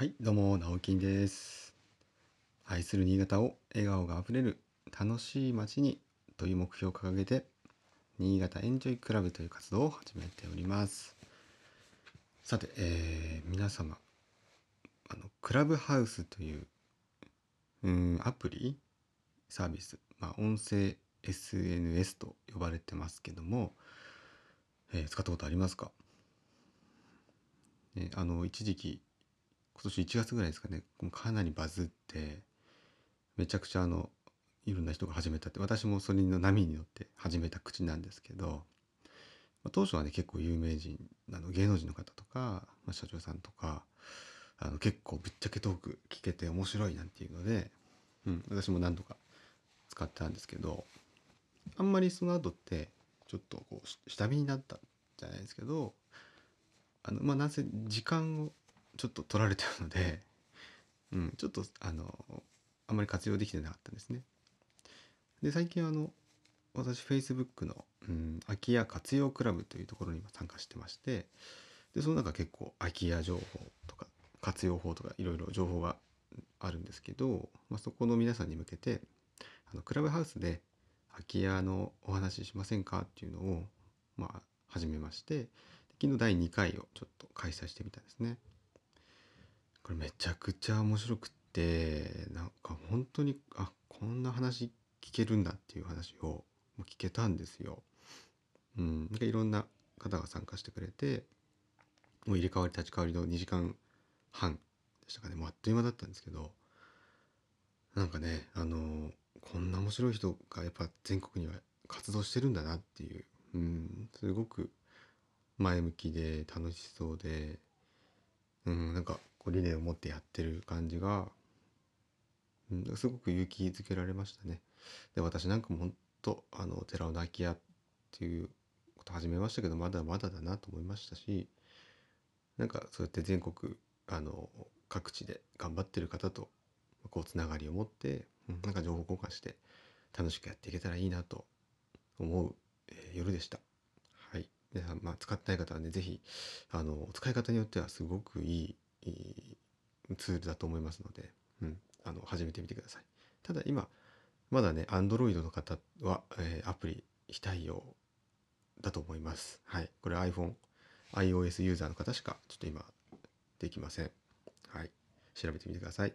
はい、どうも、直樹です。愛する新潟を笑顔があふれる楽しい街にという目標を掲げて、新潟エンジョイクラブという活動を始めております。さて、えー皆様、あの、クラブハウスという、うん、アプリサービス、まあ、音声 SNS と呼ばれてますけども、えー使ったことありますか？ね、あの、一時期、今年1月ぐらいですかね、かなりバズって、めちゃくちゃあの、いろんな人が始めたって、私もそれの波に乗って始めた口なんですけど、ま当初はね、結構有名人、あの芸能人の方とか、ま、社長さんとか、あの結構ぶっちゃけトーク聞けて面白いなんていうので、うん、私も何度か使ってたんですけど、あんまりその後って、ちょっとこう、下火になったじゃないですけど、あの、まあ、なんせ時間をちょっと取られてるので、うん、ちょっと、あの、あんまり活用できてなかったんですね。で、最近あの、私、Facebook の、うん、空き家活用クラブというところに今参加してまして、で、その中結構空き家情報とか、活用法とかいろいろ情報があるんですけど、まあ、そこの皆さんに向けて、あの、クラブハウスで空き家のお話ししませんかっていうのを、まあ、始めまして、昨日第2回をちょっと開催してみたんですね。これめちゃくちゃ面白くって、なんか本当に、あ、こんな話聞けるんだっていう話を聞けたんですよ。うん。なんかいろんな方が参加してくれて、もう入れ替わり立ち替わりの2時間半でしたかね。もうあっという間だったんですけど、なんかね、あのこんな面白い人がやっぱ全国には活動してるんだなっていう、うん、すごく前向きで楽しそうで、うん、なんかこう理念を持ってやってる感じが、うん、すごく勇気づけられましたね。で、私なんかも本当あの、寺尾の空き家っていうこと始めましたけど、まだまだだなと思いましたし、なんかそうやって全国、あの、各地で頑張ってる方と、こう、つながりを持って、うんなんか情報交換して楽しくやっていけたらいいなと思う、えー夜でした。はい。皆さん、まあ、使ってない方はね、ぜひ、あの、使い方によってはすごく、いいツールだと思いますので、うん、あの、始めてみてください。ただ今、まだね、Android の方は、えーアプリ非対応だと思います。はい。これ iPhone、iOS ユーザーの方しか、ちょっと今、できません。はい。調べてみてください。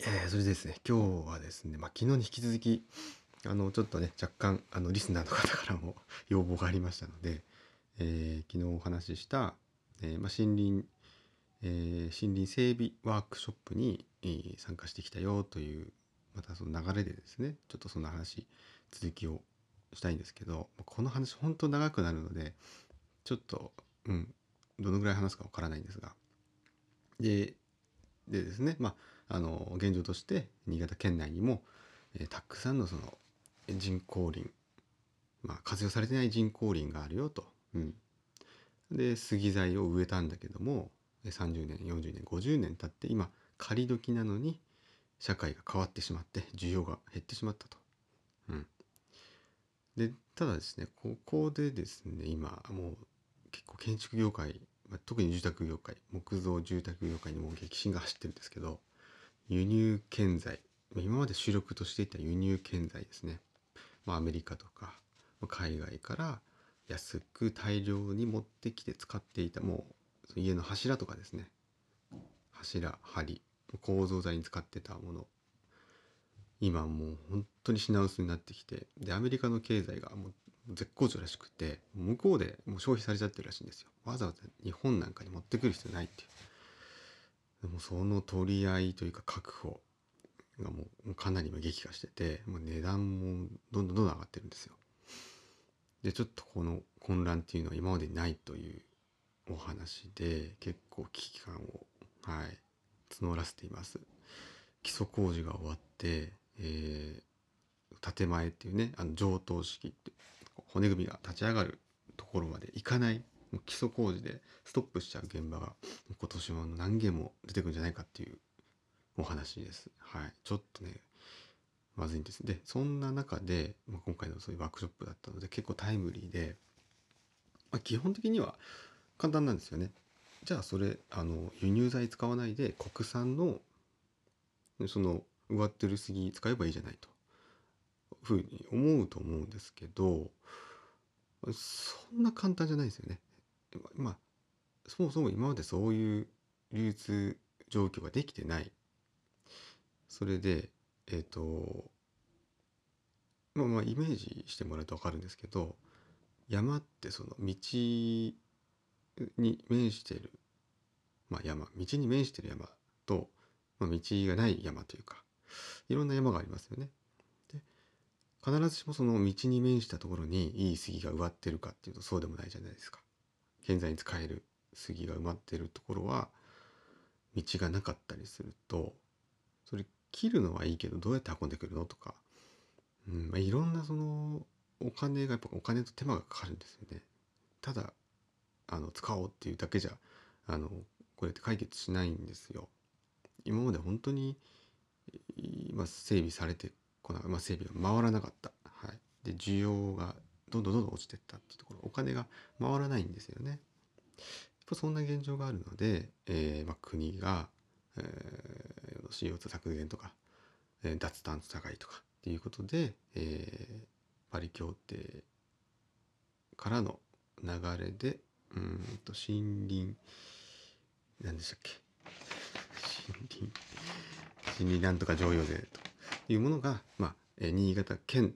えーそれでですね、今日はですね、まあ、昨日に引き続き、あの、ちょっとね、若干、あの、リスナーの方からも 要望がありましたので、えー昨日お話しした、えま、森林、え森林整備ワークショップに、参加してきたよという、またその流れでですね、ちょっとその話、続きをしたいんですけど、この話本当長くなるので、ちょっと、うん、どのぐらい話すかわからないんですが、で、でですね、まあ、あの、現状として、新潟県内にも、えーたくさんのその、人工林、まあ、活用されてない人工林があるよと。うん。で、杉材を植えたんだけども、30年、40年、50年経って、今、仮時なのに、社会が変わってしまって、需要が減ってしまったと。うん。で、ただですね、ここでですね、今、もう、結構建築業界、特に住宅業界、木造住宅業界にも激震が走ってるんですけど、輸入建材、今まで主力としていた輸入建材ですね。まあ、アメリカとか、海外から安く大量に持ってきて使っていた、もう、家の柱とかですね。柱、梁、構造材に使ってたもの。今もう本当に品薄になってきて、で、アメリカの経済がもう絶好調らしくて、向こうでもう消費されちゃってるらしいんですよ。わざわざ日本なんかに持ってくる必要ないっていう。でもその取り合いというか確保がもうかなり今激化してて、もう値段もどんどんどんどん上がってるんですよ。で、ちょっとこの混乱っていうのは今までにないというお話で、結構危機感を、はい、募らせています。基礎工事が終わって、えー、建前っていうね、あの上等式って、骨組みが立ち上がるところまで行かない、基礎工事でストップしちゃう現場が今年は何件も出てくるんじゃないかっていうお話です。はい。ちょっとね、まずいんです。で、そんな中で、まあ、今回のそういうワークショップだったので結構タイムリーで、まあ、基本的には簡単なんですよね。じゃあそれあの輸入材使わないで国産のその植わってる杉使えばいいじゃないとふうに思うと思うんですけどそんな簡単じゃないですよね。まあそもそも今までそういう流通状況ができてない。それでえっ、とまあまあイメージしてもらうと分かるんですけど山ってその道に面してる、まあ、山道に面してる山と、まあ、道がない山というかいろんな山がありますよね。で必ずしもその道に面したところにいい杉が植わってるかっていうとそうでもないじゃないですか。現在に使える杉が埋まってるところは道がなかったりするとそれ切るのはいいけどどうやって運んでくるのとか、うんまあ、いろんなそのお金がやっぱお金と手間がかかるんですよね。ただあの使おうっていうだけじゃあのこれって解決しないんですよ。今まで本当に、ま、整備されてこな、まあ、整備が回らなかった。はい、で需要がどんどんどんどん落ちてったっていうところお金が回らないんですよね。やっぱそんな現状があるので、えーまあ、国が、えー、CO2 削減とか、えー、脱炭素社会とかっていうことで、えー、パリ協定からの流れでうんと森林何でしたっけ？森林？森林なんとか譲与税というものが、まあ、え新潟県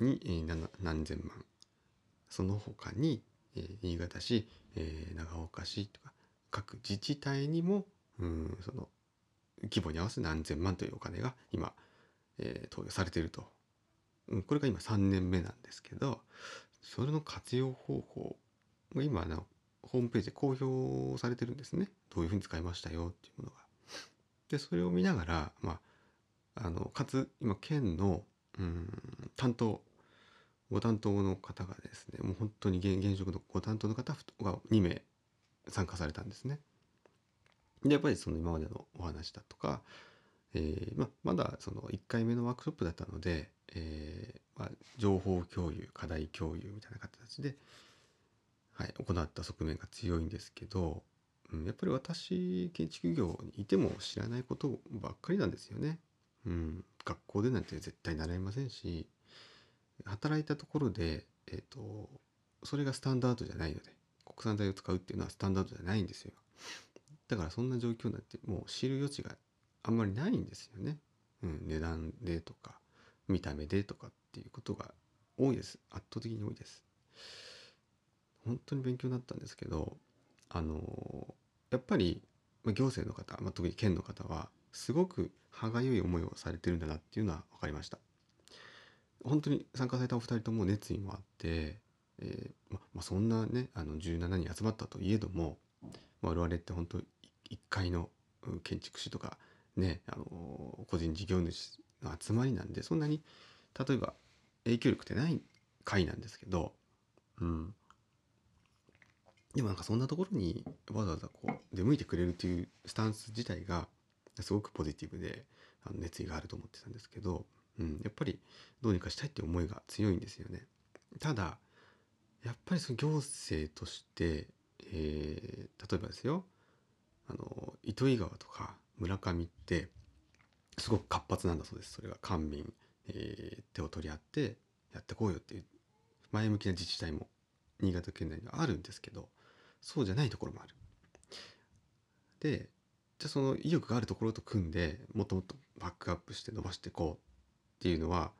に、えー、何千万。その他に、えー、新潟市、えー、長岡市とか各自治体にもうんその規模に合わせ何千万というお金が今、えー、投与されていると、うん、これが今3年目なんですけどそれの活用方法が今のホームページで公表されてるんですねどういうふうに使いましたよっていうものが。でそれを見ながら、まあ、あのかつ今県のうん担当ご担当の方がですねもう本当に現職のご担当の方が2名参加されたんですね。でやっぱりその今までのお話だとか、えーままだその1回目のワークショップだったので、えーま、情報共有課題共有みたいな形で、はい、行った側面が強いんですけど、うん、やっぱり私建築業にいても知らないことばっかりなんですよね。うん、学校でなんて絶対習いませんし働いたところで、えーと、それがスタンダードじゃないので国産材を使うっていうのはスタンダードじゃないんですよ。だからそんな状況になってもう知る余地があんまりないんですよね。うん、値段でとか見た目でとかっていうことが多いです圧倒的に多いです。本当に勉強になったんですけどあのやっぱり行政の方、まあ、特に県の方はすごく歯がゆい思いをされてるんだなっていうのは分かりました本当に参加されたお二人とも熱意もあって、えー、ままあ、そんなねあの17人集まったといえども、我々って本当1階の建築士とかねあの個人事業主の集まりなんでそんなに例えば影響力ってない会なんですけど、うん、でもなんかそんなところにわざわざこう出向いてくれるというスタンス自体がすごくポジティブであの熱意があると思ってたんですけど、うん、やっぱりどうにかしたいって思いが強いんですよね。ただやっぱりその行政として、えー、例えばですよあの糸魚川とか村上ってすごく活発なんだそうですそれが官民、えー、手を取り合ってやってこうよっていう前向きな自治体も新潟県内にはあるんですけどそうじゃないところもある。でじゃあその意欲があるところと組んでもっともっとバックアップして伸ばしていこうっていうのは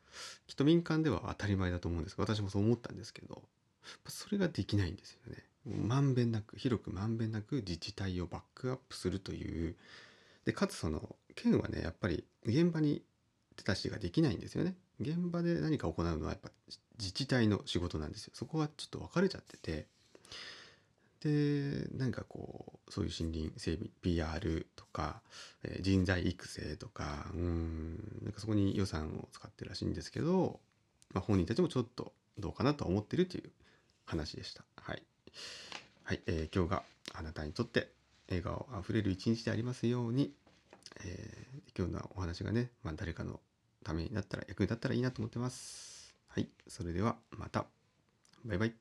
きっと民間では当たり前だと思うんですが私もそう思ったんですけどそれができないんですよね。まんべんなく広くまんべんなく自治体をバックアップするというでかつその県はねやっぱり現場に手出しができないんですよね。現場で何か行うのはやっぱ自治体の仕事なんですよ。そこはちょっと分かれちゃっててで何かこうそういう森林整備 PR とか、えー、人材育成とかうんなんかそこに予算を使ってるらしいんですけど、まあ、本人たちもちょっとどうかなと思ってるという話でした。はい、はいえー、今日があなたにとって笑顔あふれる一日でありますように、えー、今日のお話がね、まあ、誰かのためになったら役に立ったらいいなと思ってます。はい、それではまた。バイバイ。